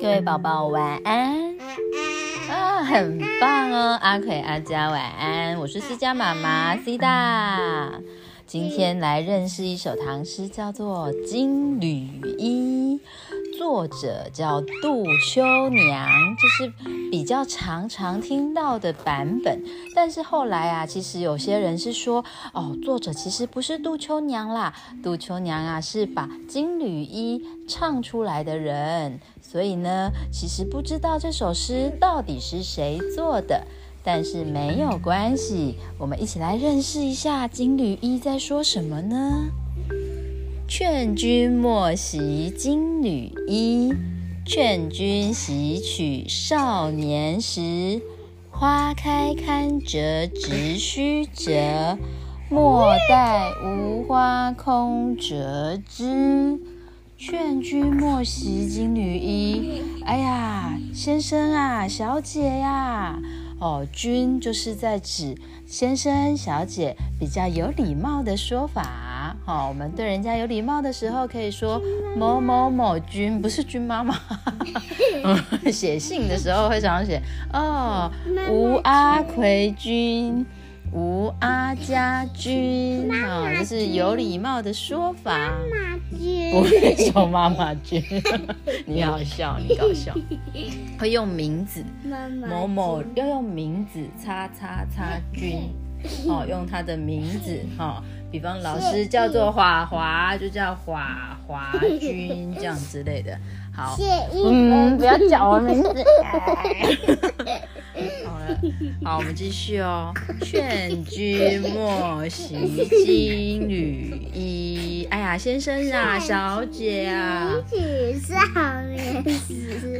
各位宝宝晚安啊，很棒哦！阿奎、阿佳晚安，我是思佳妈妈 C 大。今天来认识一首唐诗，叫做《金缕衣》。作者叫杜秋娘，这是比较常常听到的版本。但是后来啊，其实有些人是说，哦，作者其实不是杜秋娘啦，杜秋娘啊是把《金缕衣》唱出来的人。所以呢，其实不知道这首诗到底是谁做的。但是没有关系，我们一起来认识一下《金缕衣》在说什么呢？劝君莫惜金缕衣，劝君惜取少年时。花开堪折直须折，莫待无花空折枝。劝君莫惜金缕衣。哎呀，先生啊，小姐呀，哦，君就是在指先生、小姐，比较有礼貌的说法。好，我们对人家有礼貌的时候，可以说某某某君，不是君妈妈。写信的时候会常常写哦，吴阿奎君，吴阿家君，啊，这是有礼貌的说法。妈妈君，不会说妈妈君，你好笑，你搞笑。会用名字，某某要用名字，叉叉叉君，哦，用他的名字，哈。比方老师叫做华华，就叫华华君这样之类的。好，嗯，不要叫我名字。好了，好，我们继续哦。劝君莫惜金缕衣。哎呀，先生啊，小姐啊。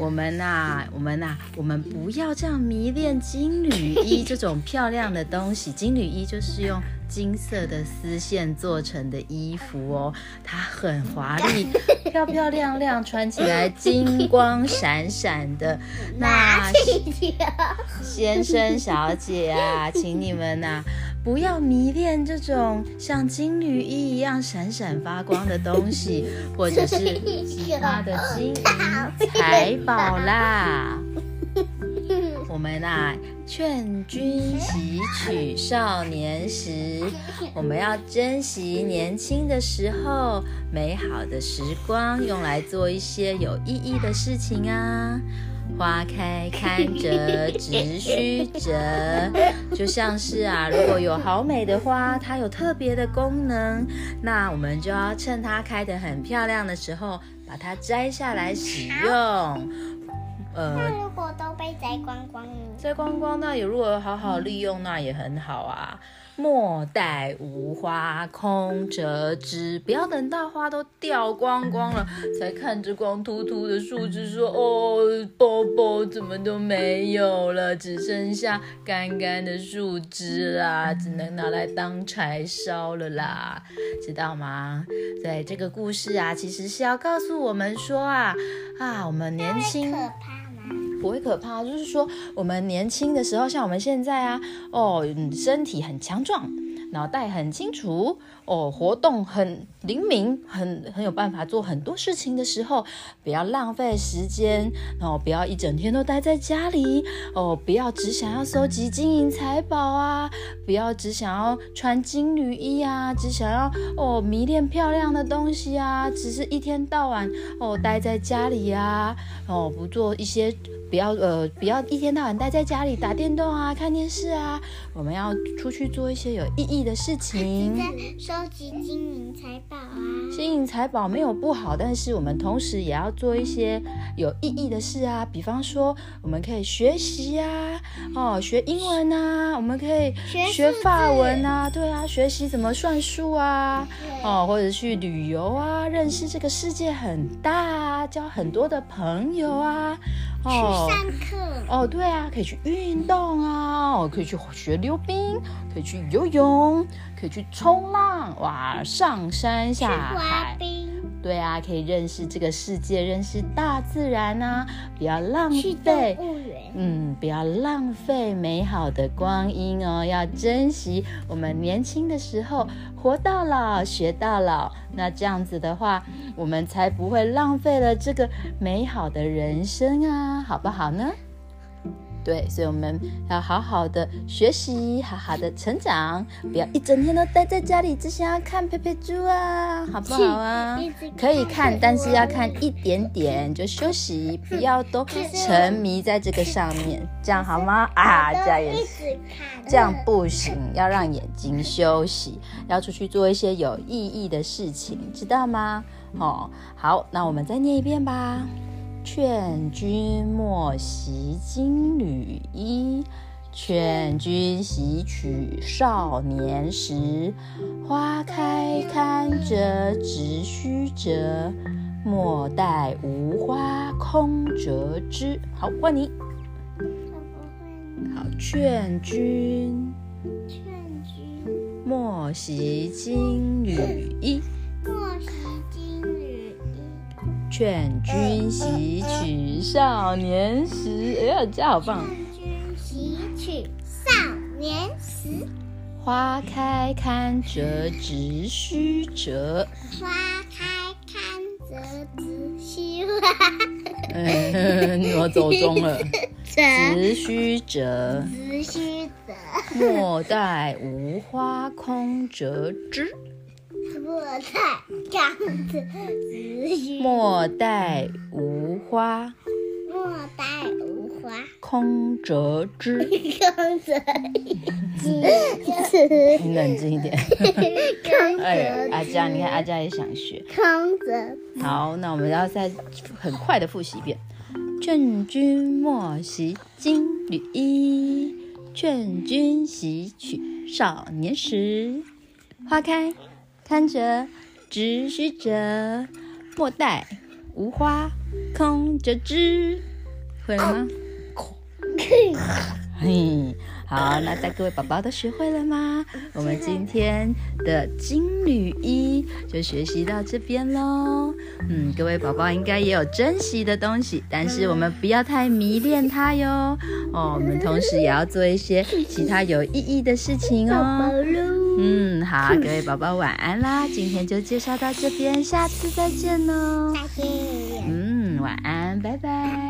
我们呐，我们呐，我们不要这样迷恋金缕衣这种漂亮的东西。金缕衣就是用。金色的丝线做成的衣服哦，它很华丽，漂漂亮亮，穿起来金光闪闪的。那先生小姐啊，请你们呐，不要迷恋这种像金缕衣一样闪闪发光的东西，或者是其他的金银财宝啦。我们啊，劝君惜取少年时。我们要珍惜年轻的时候，美好的时光，用来做一些有意义的事情啊。花开堪折直须折，就像是啊，如果有好美的花，它有特别的功能，那我们就要趁它开得很漂亮的时候，把它摘下来使用。呃都被摘光光了？摘光光，那也如果好好利用，那也很好啊。莫待无花空折枝，不要等到花都掉光光了，才看着光秃秃的树枝说：“哦，包包怎么都没有了，只剩下干干的树枝啦，只能拿来当柴烧了啦，知道吗？”对，这个故事啊，其实是要告诉我们说啊啊，我们年轻。不会可怕，就是说我们年轻的时候，像我们现在啊，哦，身体很强壮，脑袋很清楚，哦，活动很灵敏，很很有办法做很多事情的时候，不要浪费时间，然后不要一整天都待在家里，哦，不要只想要收集金银财宝啊，不要只想要穿金缕衣啊，只想要哦迷恋漂亮的东西啊，只是一天到晚哦待在家里啊，哦不做一些。不要呃，不要一天到晚待在家里打电动啊、看电视啊。我们要出去做一些有意义的事情。收集金银财宝啊！金银财宝没有不好，但是我们同时也要做一些有意义的事啊。比方说，我们可以学习啊，哦，学英文啊，我们可以学法文啊，对啊，学习怎么算数啊，哦，或者去旅游啊，认识这个世界很大啊，交很多的朋友啊。去上课。哦，对啊，可以去运动啊，哦，可以去学溜冰，可以去游泳，可以去冲浪，哇，上山下滑海。冰，对啊，可以认识这个世界，认识大自然啊！不要浪费，嗯，不要浪费美好的光阴哦，要珍惜我们年轻的时候，活到老学到老。那这样子的话，我们才不会浪费了这个美好的人生啊，好不好呢？对，所以我们要好好的学习，好好的成长，不要一整天都待在家里，只想要看佩佩猪啊，好不好啊？可以看，但是要看一点点就休息，不要都沉迷在这个上面，这样好吗？啊，这样也一是。这样不行，要让眼睛休息，要出去做一些有意义的事情，知道吗？哦，好，那我们再念一遍吧。劝君莫惜金缕衣，劝君惜取少年时。花开堪折直须折，莫待无花空折枝。好，换你。好，劝君劝君莫惜金缕衣，劝君惜取少年时。哎呀，这好棒！劝君惜取少年时。花开堪折直须折。花开堪折直须花，嗯，我走中了。直须折，直须折，莫待无花空折枝。莫待刚折直须，莫待无花莫待无花空折枝。空折枝你冷静一点。空哎呀，折阿佳，你看阿佳也想学。空折好，那我们要再很快的复习一遍。劝君莫惜金缕衣，劝君惜取少年时。花开堪折直须折，莫待无花空折枝。会了吗？嘿，好，那在各位宝宝都学会了吗？我们今天的金缕衣就学习到这边喽。嗯，各位宝宝应该也有珍惜的东西，但是我们不要太迷恋它哟。哦，我们同时也要做一些其他有意义的事情哦。嗯，好，各位宝宝晚安啦！今天就介绍到这边，下次再见喽。再见。嗯，晚安，拜拜。